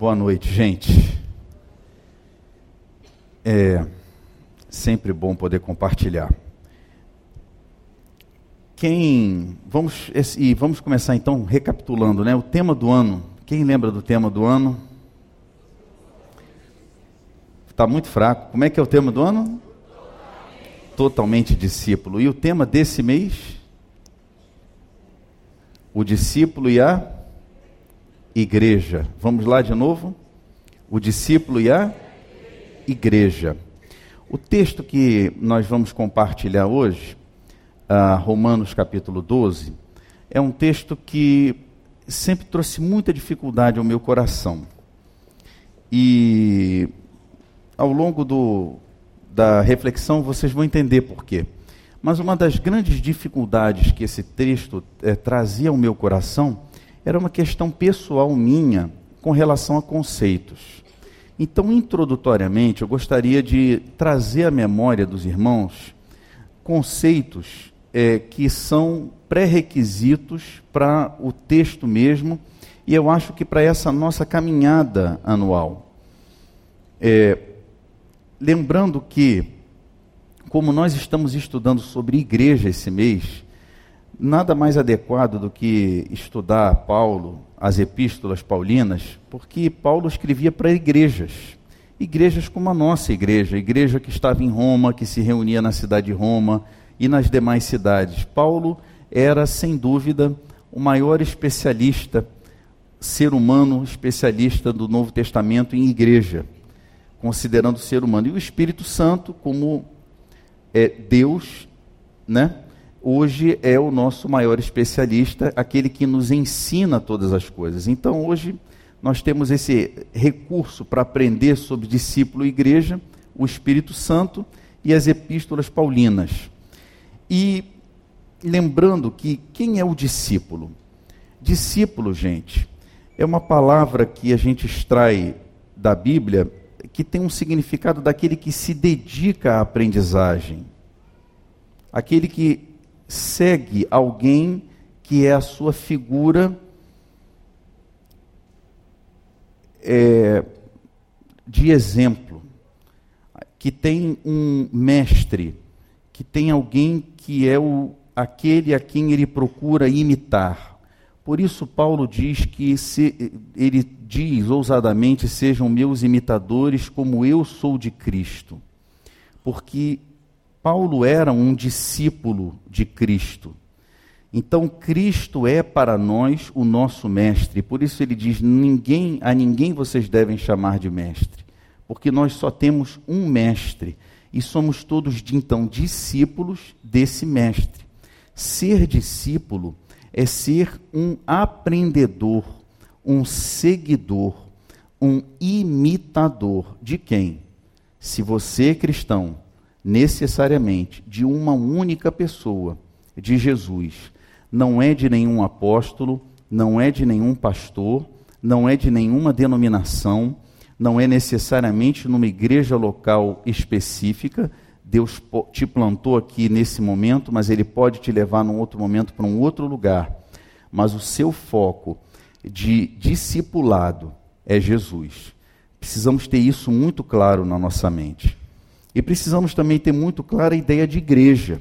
Boa noite, gente. É sempre bom poder compartilhar. Quem vamos e vamos começar então recapitulando, né? O tema do ano. Quem lembra do tema do ano? Está muito fraco. Como é que é o tema do ano? Totalmente discípulo. E o tema desse mês? O discípulo e a igreja. Vamos lá de novo? O discípulo e a igreja. O texto que nós vamos compartilhar hoje, uh, Romanos capítulo 12, é um texto que sempre trouxe muita dificuldade ao meu coração. E ao longo do, da reflexão vocês vão entender por quê. Mas uma das grandes dificuldades que esse texto é, trazia ao meu coração era uma questão pessoal minha com relação a conceitos. Então, introdutoriamente, eu gostaria de trazer à memória dos irmãos conceitos é, que são pré-requisitos para o texto mesmo, e eu acho que para essa nossa caminhada anual. É, lembrando que, como nós estamos estudando sobre igreja esse mês, nada mais adequado do que estudar Paulo, as epístolas paulinas, porque Paulo escrevia para igrejas. Igrejas como a nossa igreja, igreja que estava em Roma, que se reunia na cidade de Roma e nas demais cidades. Paulo era, sem dúvida, o maior especialista, ser humano especialista do Novo Testamento em igreja, considerando o ser humano. E o Espírito Santo, como é Deus, né? Hoje é o nosso maior especialista, aquele que nos ensina todas as coisas. Então, hoje, nós temos esse recurso para aprender sobre discípulo e igreja, o Espírito Santo e as epístolas paulinas. E lembrando que quem é o discípulo? Discípulo, gente, é uma palavra que a gente extrai da Bíblia que tem um significado daquele que se dedica à aprendizagem, aquele que segue alguém que é a sua figura é, de exemplo, que tem um mestre, que tem alguém que é o, aquele a quem ele procura imitar. Por isso Paulo diz que se, ele diz ousadamente: sejam meus imitadores como eu sou de Cristo. Porque Paulo era um discípulo de Cristo. Então Cristo é para nós o nosso mestre. Por isso ele diz: ninguém a ninguém vocês devem chamar de mestre, porque nós só temos um mestre e somos todos então discípulos desse mestre. Ser discípulo é ser um aprendedor, um seguidor, um imitador de quem? Se você é cristão, necessariamente de uma única pessoa, de Jesus. Não é de nenhum apóstolo, não é de nenhum pastor, não é de nenhuma denominação, não é necessariamente numa igreja local específica. Deus te plantou aqui nesse momento, mas Ele pode te levar num outro momento para um outro lugar. Mas o seu foco de discipulado é Jesus. Precisamos ter isso muito claro na nossa mente. E precisamos também ter muito clara a ideia de igreja.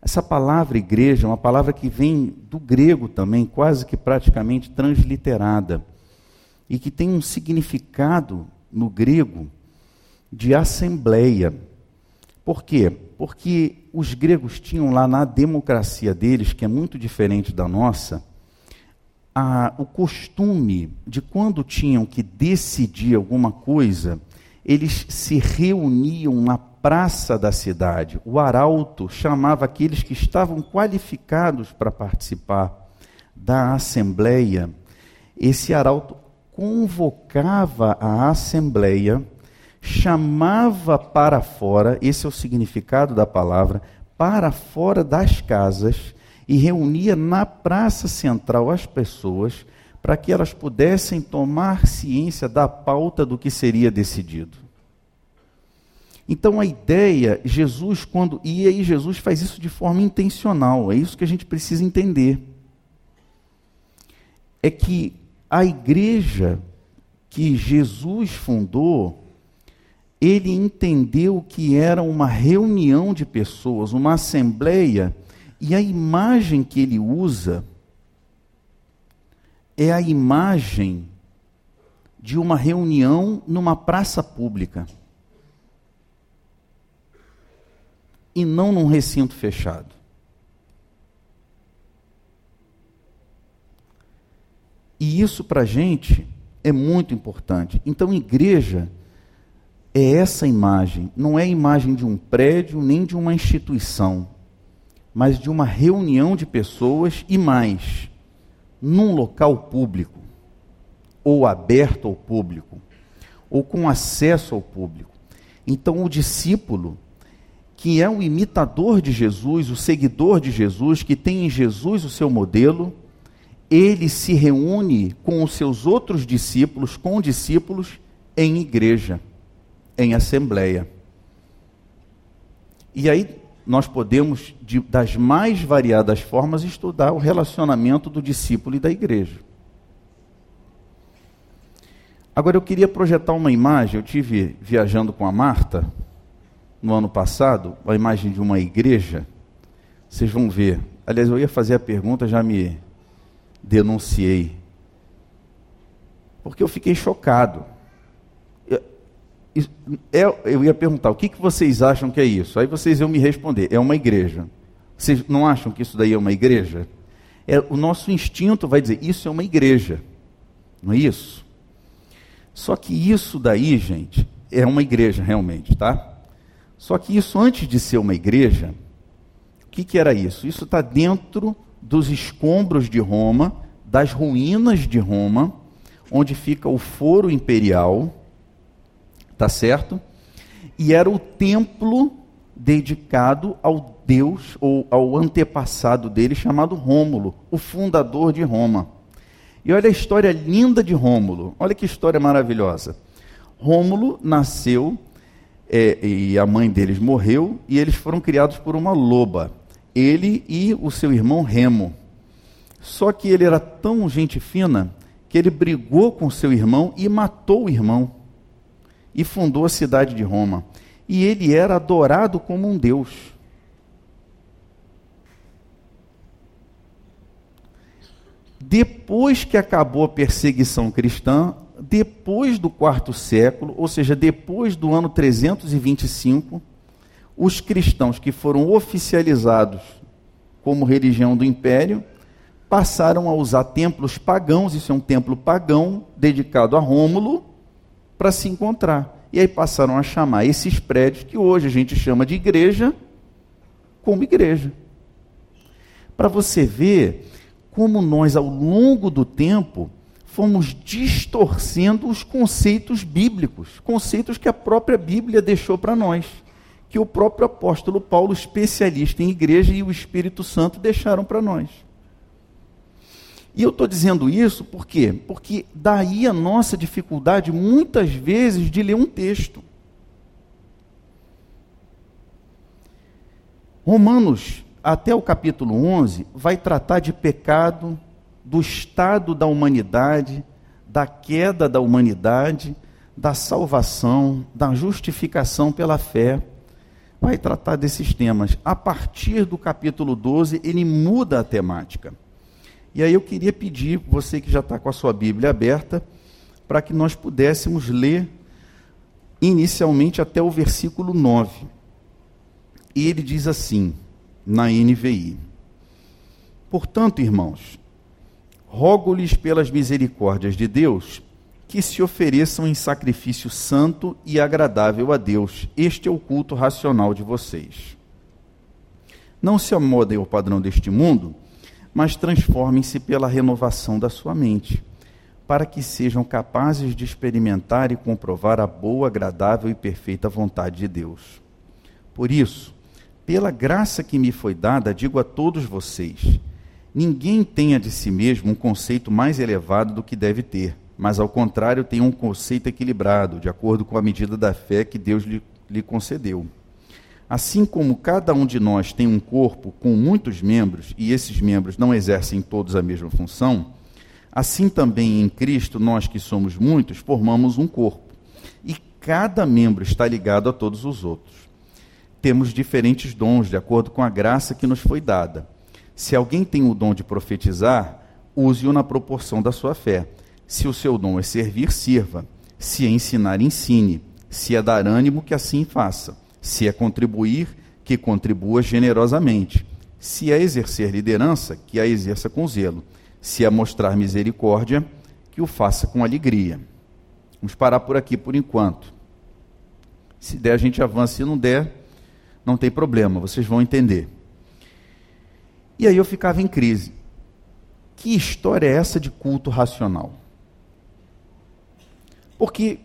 Essa palavra igreja é uma palavra que vem do grego também, quase que praticamente transliterada, e que tem um significado no grego de assembleia. Por quê? Porque os gregos tinham lá na democracia deles, que é muito diferente da nossa, a, o costume de quando tinham que decidir alguma coisa, eles se reuniam na praça da cidade. O arauto chamava aqueles que estavam qualificados para participar da assembleia. Esse arauto convocava a assembleia, chamava para fora, esse é o significado da palavra, para fora das casas e reunia na praça central as pessoas para que elas pudessem tomar ciência da pauta do que seria decidido. Então a ideia, Jesus, quando. E aí Jesus faz isso de forma intencional, é isso que a gente precisa entender. É que a igreja que Jesus fundou, ele entendeu que era uma reunião de pessoas, uma assembleia, e a imagem que ele usa é a imagem de uma reunião numa praça pública. E não num recinto fechado. E isso para a gente é muito importante. Então, igreja é essa imagem, não é a imagem de um prédio nem de uma instituição, mas de uma reunião de pessoas e mais, num local público, ou aberto ao público, ou com acesso ao público. Então, o discípulo, que é o imitador de Jesus, o seguidor de Jesus, que tem em Jesus o seu modelo, ele se reúne com os seus outros discípulos, com discípulos, em igreja, em assembleia. E aí nós podemos, de, das mais variadas formas, estudar o relacionamento do discípulo e da igreja. Agora eu queria projetar uma imagem, eu tive viajando com a Marta no ano passado, a imagem de uma igreja. Vocês vão ver. Aliás, eu ia fazer a pergunta, já me denunciei. Porque eu fiquei chocado. Eu, é, eu ia perguntar, o que, que vocês acham que é isso? Aí vocês iam me responder, é uma igreja. Vocês não acham que isso daí é uma igreja? É, o nosso instinto vai dizer, isso é uma igreja. Não é isso? Só que isso daí, gente, é uma igreja realmente, tá? Só que isso, antes de ser uma igreja, o que, que era isso? Isso está dentro dos escombros de Roma, das ruínas de Roma, onde fica o foro imperial, tá certo? E era o templo dedicado ao Deus ou ao antepassado dele chamado Rômulo, o fundador de Roma. E olha a história linda de Rômulo. Olha que história maravilhosa. Rômulo nasceu é, e a mãe deles morreu e eles foram criados por uma loba ele e o seu irmão Remo. Só que ele era tão gente fina que ele brigou com seu irmão e matou o irmão. E fundou a cidade de Roma. E ele era adorado como um deus. Depois que acabou a perseguição cristã, depois do quarto século, ou seja, depois do ano 325, os cristãos que foram oficializados como religião do império passaram a usar templos pagãos, isso é um templo pagão dedicado a Rômulo, para se encontrar. E aí passaram a chamar esses prédios que hoje a gente chama de igreja como igreja. Para você ver como nós ao longo do tempo fomos distorcendo os conceitos bíblicos, conceitos que a própria Bíblia deixou para nós que o próprio apóstolo Paulo, especialista em igreja, e o Espírito Santo deixaram para nós. E eu estou dizendo isso por quê? Porque daí a nossa dificuldade, muitas vezes, de ler um texto. Romanos, até o capítulo 11, vai tratar de pecado, do estado da humanidade, da queda da humanidade, da salvação, da justificação pela fé vai tratar desses temas. A partir do capítulo 12, ele muda a temática. E aí eu queria pedir, você que já está com a sua Bíblia aberta, para que nós pudéssemos ler inicialmente até o versículo 9. E ele diz assim, na NVI: Portanto, irmãos, rogo-lhes pelas misericórdias de Deus que se ofereçam em sacrifício santo e agradável a Deus. Este é o culto racional de vocês. Não se amodem ao padrão deste mundo, mas transformem-se pela renovação da sua mente, para que sejam capazes de experimentar e comprovar a boa, agradável e perfeita vontade de Deus. Por isso, pela graça que me foi dada, digo a todos vocês: ninguém tenha de si mesmo um conceito mais elevado do que deve ter mas ao contrário tem um conceito equilibrado, de acordo com a medida da fé que Deus lhe, lhe concedeu. Assim como cada um de nós tem um corpo com muitos membros, e esses membros não exercem todos a mesma função, Assim também em Cristo, nós que somos muitos, formamos um corpo. E cada membro está ligado a todos os outros. Temos diferentes dons, de acordo com a graça que nos foi dada. Se alguém tem o dom de profetizar, use-o na proporção da sua fé. Se o seu dom é servir, sirva. Se é ensinar, ensine. Se é dar ânimo, que assim faça. Se é contribuir, que contribua generosamente. Se é exercer liderança, que a exerça com zelo se é mostrar misericórdia, que o faça com alegria. Vamos parar por aqui por enquanto. Se der, a gente avança. Se não der, não tem problema, vocês vão entender. E aí eu ficava em crise. Que história é essa de culto racional? Porque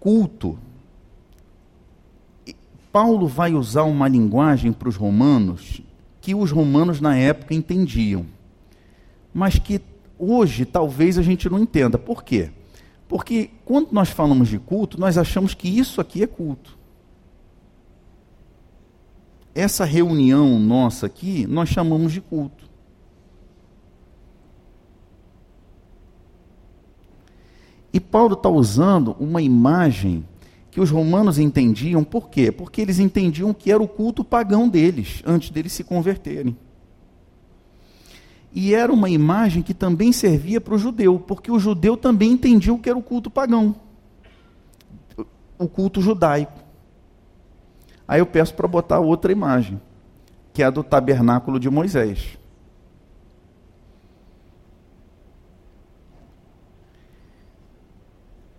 culto, Paulo vai usar uma linguagem para os romanos que os romanos na época entendiam mas que hoje talvez a gente não entenda. Por quê? Porque quando nós falamos de culto, nós achamos que isso aqui é culto. Essa reunião nossa aqui, nós chamamos de culto. E Paulo está usando uma imagem que os romanos entendiam, por quê? Porque eles entendiam que era o culto pagão deles, antes deles se converterem. E era uma imagem que também servia para o judeu, porque o judeu também entendia o que era o culto pagão, o culto judaico. Aí eu peço para botar outra imagem, que é a do tabernáculo de Moisés.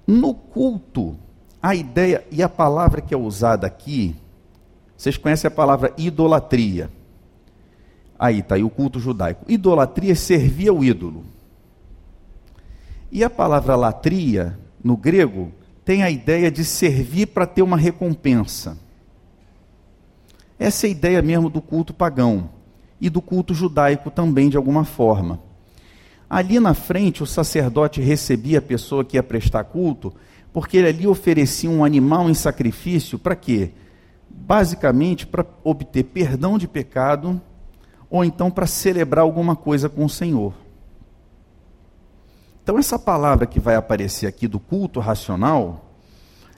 No culto, a ideia e a palavra que é usada aqui, vocês conhecem a palavra idolatria. Aí está aí o culto judaico. Idolatria é servir ao ídolo. E a palavra latria, no grego, tem a ideia de servir para ter uma recompensa. Essa é a ideia mesmo do culto pagão e do culto judaico também, de alguma forma. Ali na frente, o sacerdote recebia a pessoa que ia prestar culto, porque ele ali oferecia um animal em sacrifício para quê? Basicamente para obter perdão de pecado ou então para celebrar alguma coisa com o Senhor. Então, essa palavra que vai aparecer aqui do culto racional,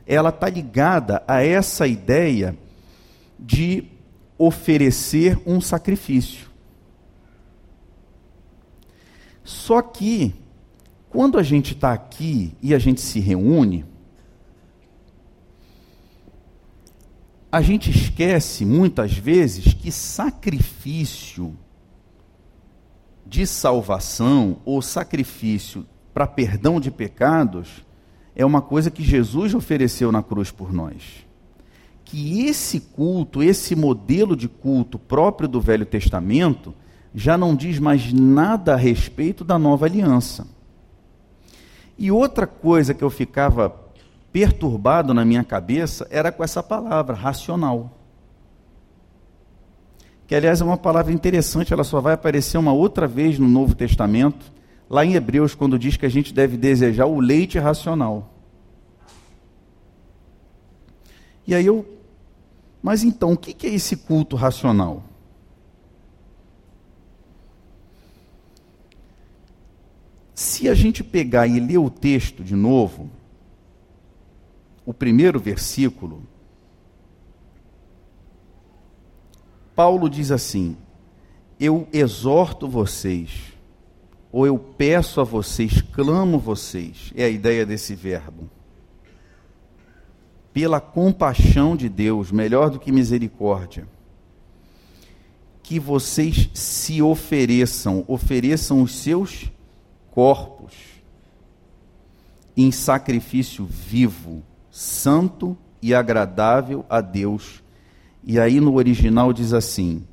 ela está ligada a essa ideia de oferecer um sacrifício. Só que, quando a gente está aqui e a gente se reúne, a gente esquece muitas vezes que sacrifício de salvação ou sacrifício para perdão de pecados é uma coisa que Jesus ofereceu na cruz por nós. Que esse culto, esse modelo de culto próprio do Velho Testamento, já não diz mais nada a respeito da nova aliança. E outra coisa que eu ficava perturbado na minha cabeça era com essa palavra, racional. Que, aliás, é uma palavra interessante, ela só vai aparecer uma outra vez no Novo Testamento, lá em Hebreus, quando diz que a gente deve desejar o leite racional. E aí eu. Mas então, o que é esse culto racional? Se a gente pegar e ler o texto de novo, o primeiro versículo, Paulo diz assim: Eu exorto vocês, ou eu peço a vocês, clamo vocês, é a ideia desse verbo. Pela compaixão de Deus, melhor do que misericórdia, que vocês se ofereçam, ofereçam os seus corpos em sacrifício vivo, santo e agradável a Deus. E aí no original diz assim: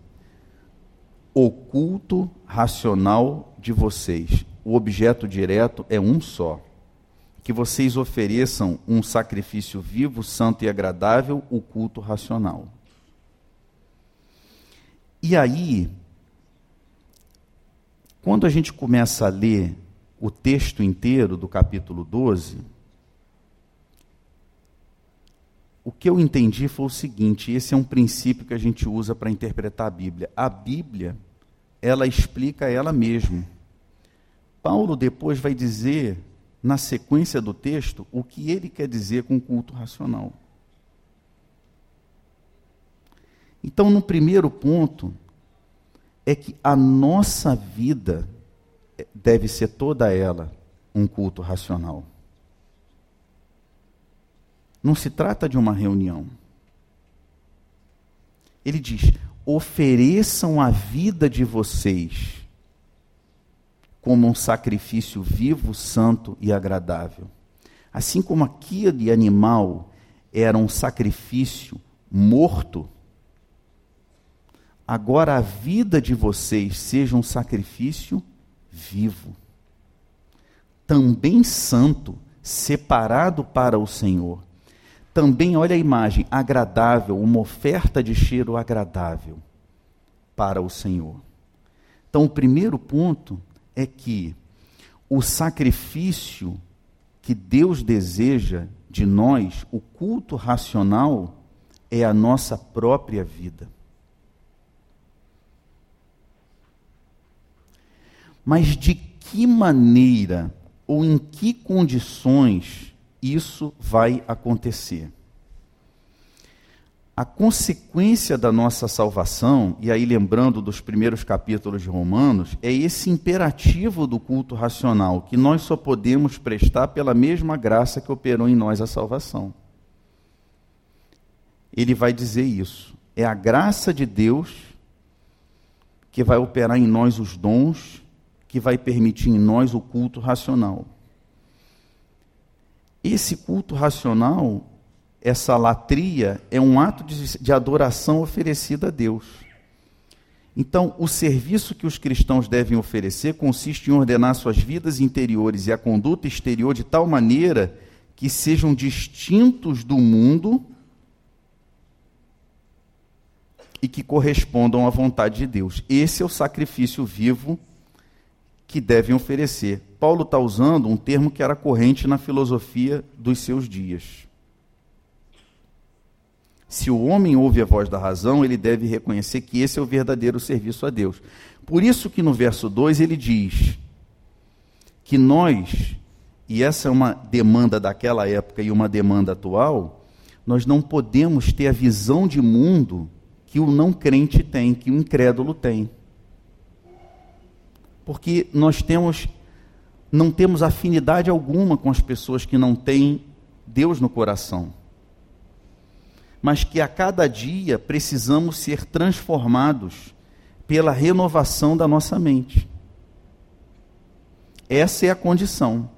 o culto racional de vocês. O objeto direto é um só. Que vocês ofereçam um sacrifício vivo, santo e agradável, o culto racional. E aí, quando a gente começa a ler o texto inteiro do capítulo 12, o que eu entendi foi o seguinte: esse é um princípio que a gente usa para interpretar a Bíblia. A Bíblia, ela explica ela mesma. Paulo depois vai dizer, na sequência do texto, o que ele quer dizer com culto racional. Então, no primeiro ponto, é que a nossa vida deve ser toda ela um culto racional. Não se trata de uma reunião. Ele diz: ofereçam a vida de vocês como um sacrifício vivo, santo e agradável. Assim como aquele animal era um sacrifício morto, agora a vida de vocês seja um sacrifício vivo, também santo, separado para o Senhor. Também, olha a imagem, agradável, uma oferta de cheiro agradável para o Senhor. Então, o primeiro ponto é que o sacrifício que Deus deseja de nós, o culto racional, é a nossa própria vida. Mas de que maneira ou em que condições isso vai acontecer? A consequência da nossa salvação, e aí lembrando dos primeiros capítulos de Romanos, é esse imperativo do culto racional, que nós só podemos prestar pela mesma graça que operou em nós a salvação. Ele vai dizer isso. É a graça de Deus que vai operar em nós os dons que vai permitir em nós o culto racional. Esse culto racional, essa latria, é um ato de, de adoração oferecida a Deus. Então, o serviço que os cristãos devem oferecer consiste em ordenar suas vidas interiores e a conduta exterior de tal maneira que sejam distintos do mundo e que correspondam à vontade de Deus. Esse é o sacrifício vivo que devem oferecer. Paulo está usando um termo que era corrente na filosofia dos seus dias. Se o homem ouve a voz da razão, ele deve reconhecer que esse é o verdadeiro serviço a Deus. Por isso que no verso 2 ele diz que nós, e essa é uma demanda daquela época e uma demanda atual, nós não podemos ter a visão de mundo que o não crente tem, que o incrédulo tem porque nós temos não temos afinidade alguma com as pessoas que não têm Deus no coração. Mas que a cada dia precisamos ser transformados pela renovação da nossa mente. Essa é a condição.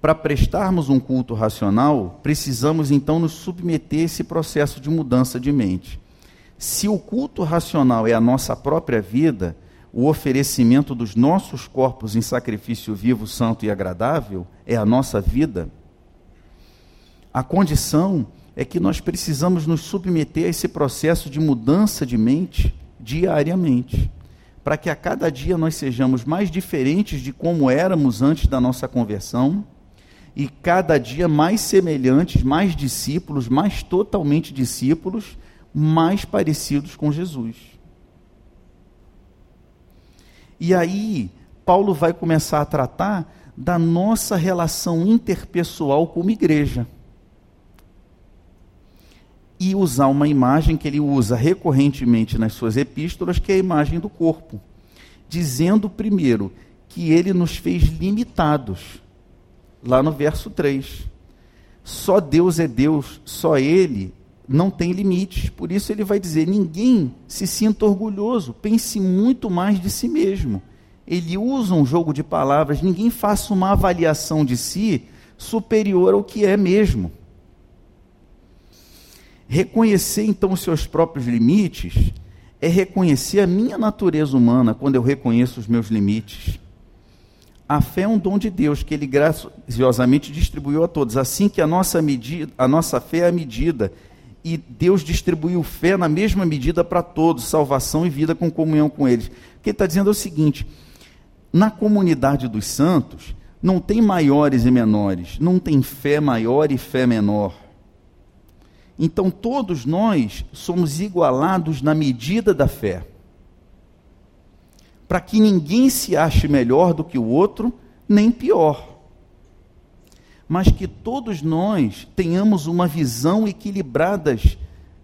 Para prestarmos um culto racional, precisamos então nos submeter a esse processo de mudança de mente. Se o culto racional é a nossa própria vida, o oferecimento dos nossos corpos em sacrifício vivo, santo e agradável é a nossa vida, a condição é que nós precisamos nos submeter a esse processo de mudança de mente diariamente, para que a cada dia nós sejamos mais diferentes de como éramos antes da nossa conversão e cada dia mais semelhantes, mais discípulos, mais totalmente discípulos, mais parecidos com Jesus. E aí, Paulo vai começar a tratar da nossa relação interpessoal como igreja. E usar uma imagem que ele usa recorrentemente nas suas epístolas, que é a imagem do corpo. Dizendo primeiro que ele nos fez limitados. Lá no verso 3. Só Deus é Deus, só Ele não tem limites. Por isso ele vai dizer: ninguém se sinta orgulhoso, pense muito mais de si mesmo. Ele usa um jogo de palavras, ninguém faça uma avaliação de si superior ao que é mesmo. Reconhecer então os seus próprios limites é reconhecer a minha natureza humana quando eu reconheço os meus limites. A fé é um dom de Deus que ele graciosamente distribuiu a todos, assim que a nossa, medida, a nossa fé é a medida e Deus distribuiu fé na mesma medida para todos, salvação e vida com comunhão com eles. O que ele está dizendo é o seguinte: na comunidade dos santos, não tem maiores e menores, não tem fé maior e fé menor. Então todos nós somos igualados na medida da fé. Para que ninguém se ache melhor do que o outro, nem pior. Mas que todos nós tenhamos uma visão equilibradas,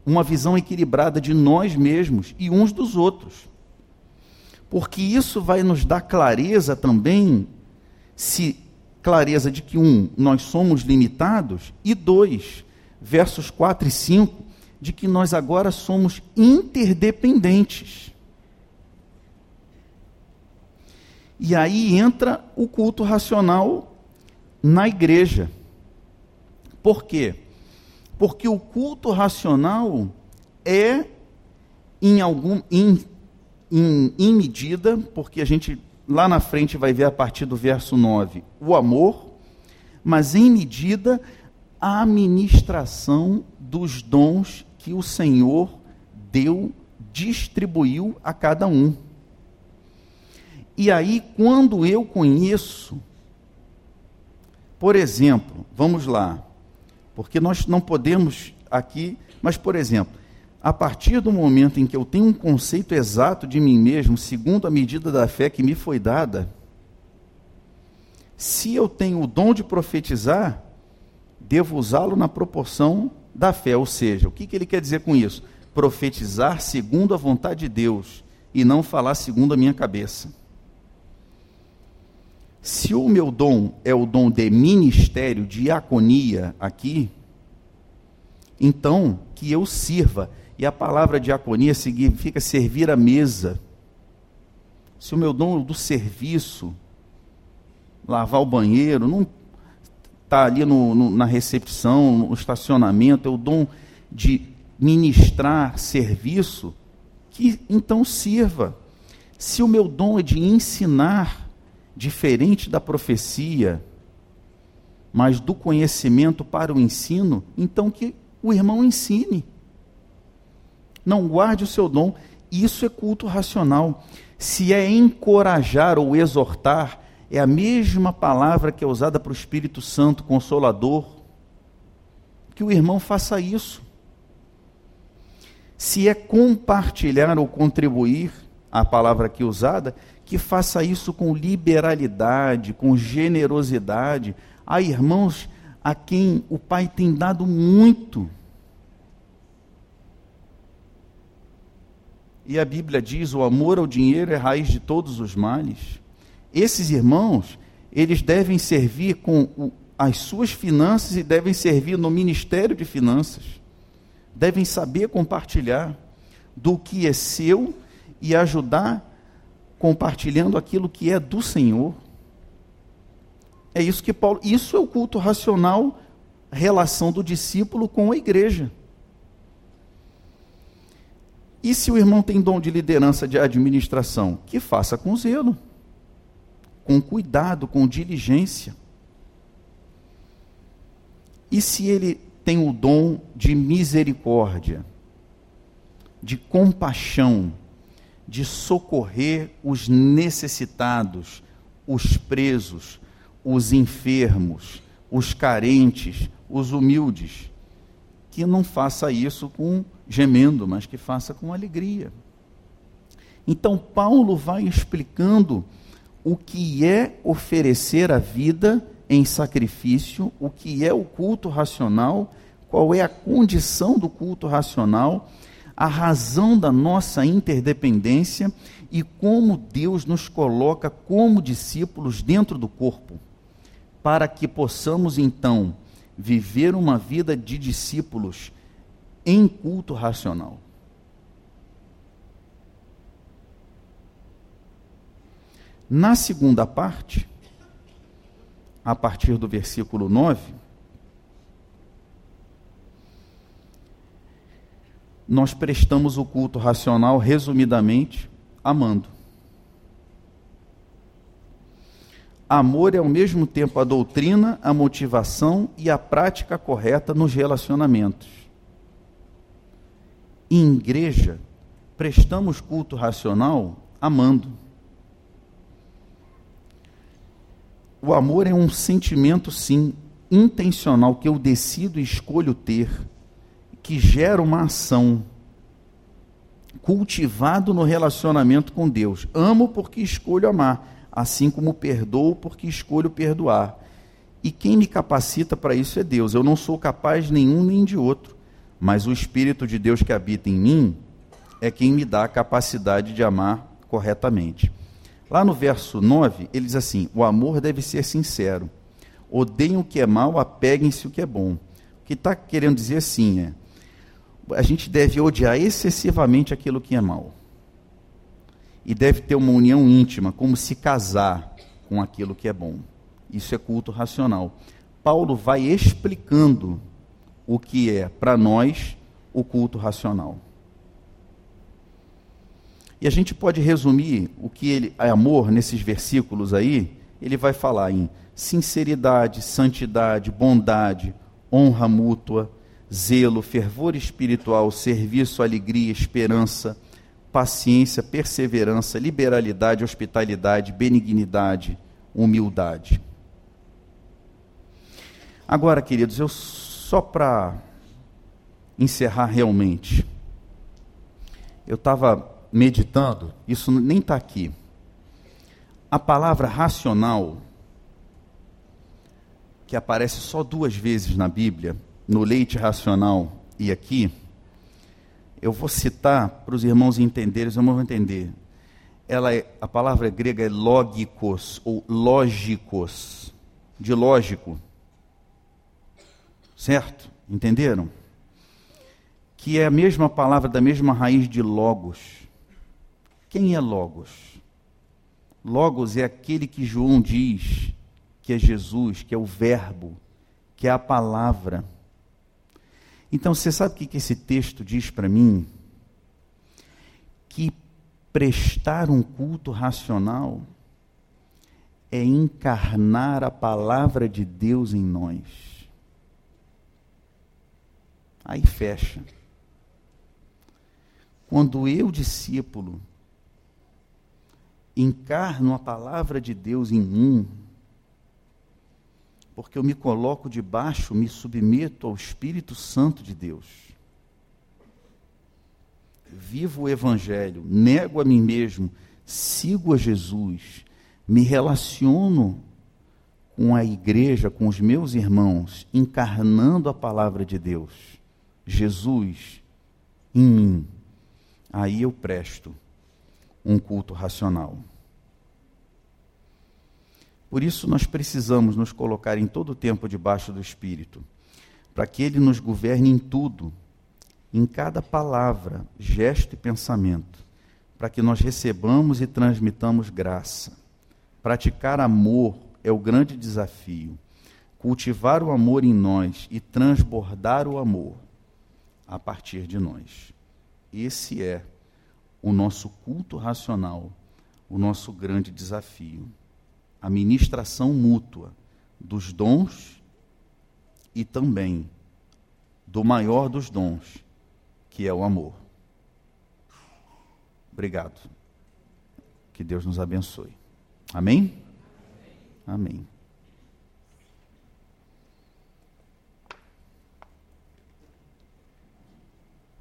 uma visão equilibrada de nós mesmos e uns dos outros. Porque isso vai nos dar clareza também, se clareza de que um, nós somos limitados e dois, versos 4 e 5, de que nós agora somos interdependentes. E aí entra o culto racional na igreja. Por quê? Porque o culto racional é em algum em, em, em medida, porque a gente lá na frente vai ver a partir do verso 9, o amor, mas em medida a administração dos dons que o Senhor deu, distribuiu a cada um. E aí, quando eu conheço, por exemplo, vamos lá, porque nós não podemos aqui, mas por exemplo, a partir do momento em que eu tenho um conceito exato de mim mesmo, segundo a medida da fé que me foi dada, se eu tenho o dom de profetizar, devo usá-lo na proporção da fé. Ou seja, o que, que ele quer dizer com isso? Profetizar segundo a vontade de Deus e não falar segundo a minha cabeça. Se o meu dom é o dom de ministério, diaconia aqui, então que eu sirva. E a palavra diaconia significa servir a mesa. Se o meu dom é do serviço, lavar o banheiro, não está ali no, no, na recepção, no estacionamento, é o dom de ministrar serviço, que então sirva. Se o meu dom é de ensinar, diferente da profecia, mas do conhecimento para o ensino, então que o irmão ensine. Não guarde o seu dom. Isso é culto racional. Se é encorajar ou exortar, é a mesma palavra que é usada para o Espírito Santo Consolador. Que o irmão faça isso. Se é compartilhar ou contribuir, a palavra aqui usada, que faça isso com liberalidade, com generosidade. Há irmãos a quem o Pai tem dado muito. E a Bíblia diz: o amor ao dinheiro é raiz de todos os males. Esses irmãos, eles devem servir com o, as suas finanças e devem servir no ministério de finanças. Devem saber compartilhar do que é seu e ajudar compartilhando aquilo que é do Senhor. É isso que Paulo, isso é o culto racional, relação do discípulo com a igreja. E se o irmão tem dom de liderança de administração, que faça com zelo, com cuidado, com diligência. E se ele tem o dom de misericórdia, de compaixão, de socorrer os necessitados, os presos, os enfermos, os carentes, os humildes. Que não faça isso com gemendo, mas que faça com alegria. Então, Paulo vai explicando o que é oferecer a vida em sacrifício, o que é o culto racional, qual é a condição do culto racional a razão da nossa interdependência e como Deus nos coloca como discípulos dentro do corpo, para que possamos então viver uma vida de discípulos em culto racional. Na segunda parte, a partir do versículo 9, nós prestamos o culto racional, resumidamente, amando. Amor é ao mesmo tempo a doutrina, a motivação e a prática correta nos relacionamentos. Em igreja, prestamos culto racional amando. O amor é um sentimento, sim, intencional que eu decido e escolho ter que gera uma ação cultivado no relacionamento com Deus. Amo porque escolho amar. assim como perdoo porque escolho perdoar. E quem me capacita para isso é Deus. Eu não sou capaz nenhum nem de outro, mas o Espírito de Deus que habita em mim é quem me dá a capacidade de amar corretamente. Lá no verso 9, ele diz assim: O amor deve ser sincero. Odeiem o que é mal, apeguem-se o que é bom. O que está querendo dizer assim é: a gente deve odiar excessivamente aquilo que é mal. E deve ter uma união íntima, como se casar com aquilo que é bom. Isso é culto racional. Paulo vai explicando o que é para nós o culto racional. E a gente pode resumir o que ele é amor nesses versículos aí. Ele vai falar em sinceridade, santidade, bondade, honra mútua, zelo, fervor espiritual, serviço, alegria, esperança, paciência, perseverança, liberalidade, hospitalidade, benignidade, humildade. Agora, queridos, eu só para encerrar realmente, eu estava meditando, isso nem está aqui. A palavra racional, que aparece só duas vezes na Bíblia, no leite racional e aqui, eu vou citar para os irmãos entenderem, os irmãos vão entender. Ela é, a palavra grega é logikos ou lógicos, de lógico. Certo? Entenderam? Que é a mesma palavra da mesma raiz de logos. Quem é Logos? Logos é aquele que João diz que é Jesus, que é o Verbo, que é a palavra. Então, você sabe o que esse texto diz para mim? Que prestar um culto racional é encarnar a palavra de Deus em nós. Aí fecha. Quando eu, discípulo, encarno a palavra de Deus em mim, porque eu me coloco debaixo, me submeto ao Espírito Santo de Deus. Vivo o Evangelho, nego a mim mesmo, sigo a Jesus, me relaciono com a igreja, com os meus irmãos, encarnando a palavra de Deus, Jesus em mim. Aí eu presto um culto racional. Por isso, nós precisamos nos colocar em todo o tempo debaixo do Espírito, para que Ele nos governe em tudo, em cada palavra, gesto e pensamento, para que nós recebamos e transmitamos graça. Praticar amor é o grande desafio. Cultivar o amor em nós e transbordar o amor a partir de nós. Esse é o nosso culto racional, o nosso grande desafio. A ministração mútua dos dons e também do maior dos dons, que é o amor. Obrigado. Que Deus nos abençoe. Amém? Amém.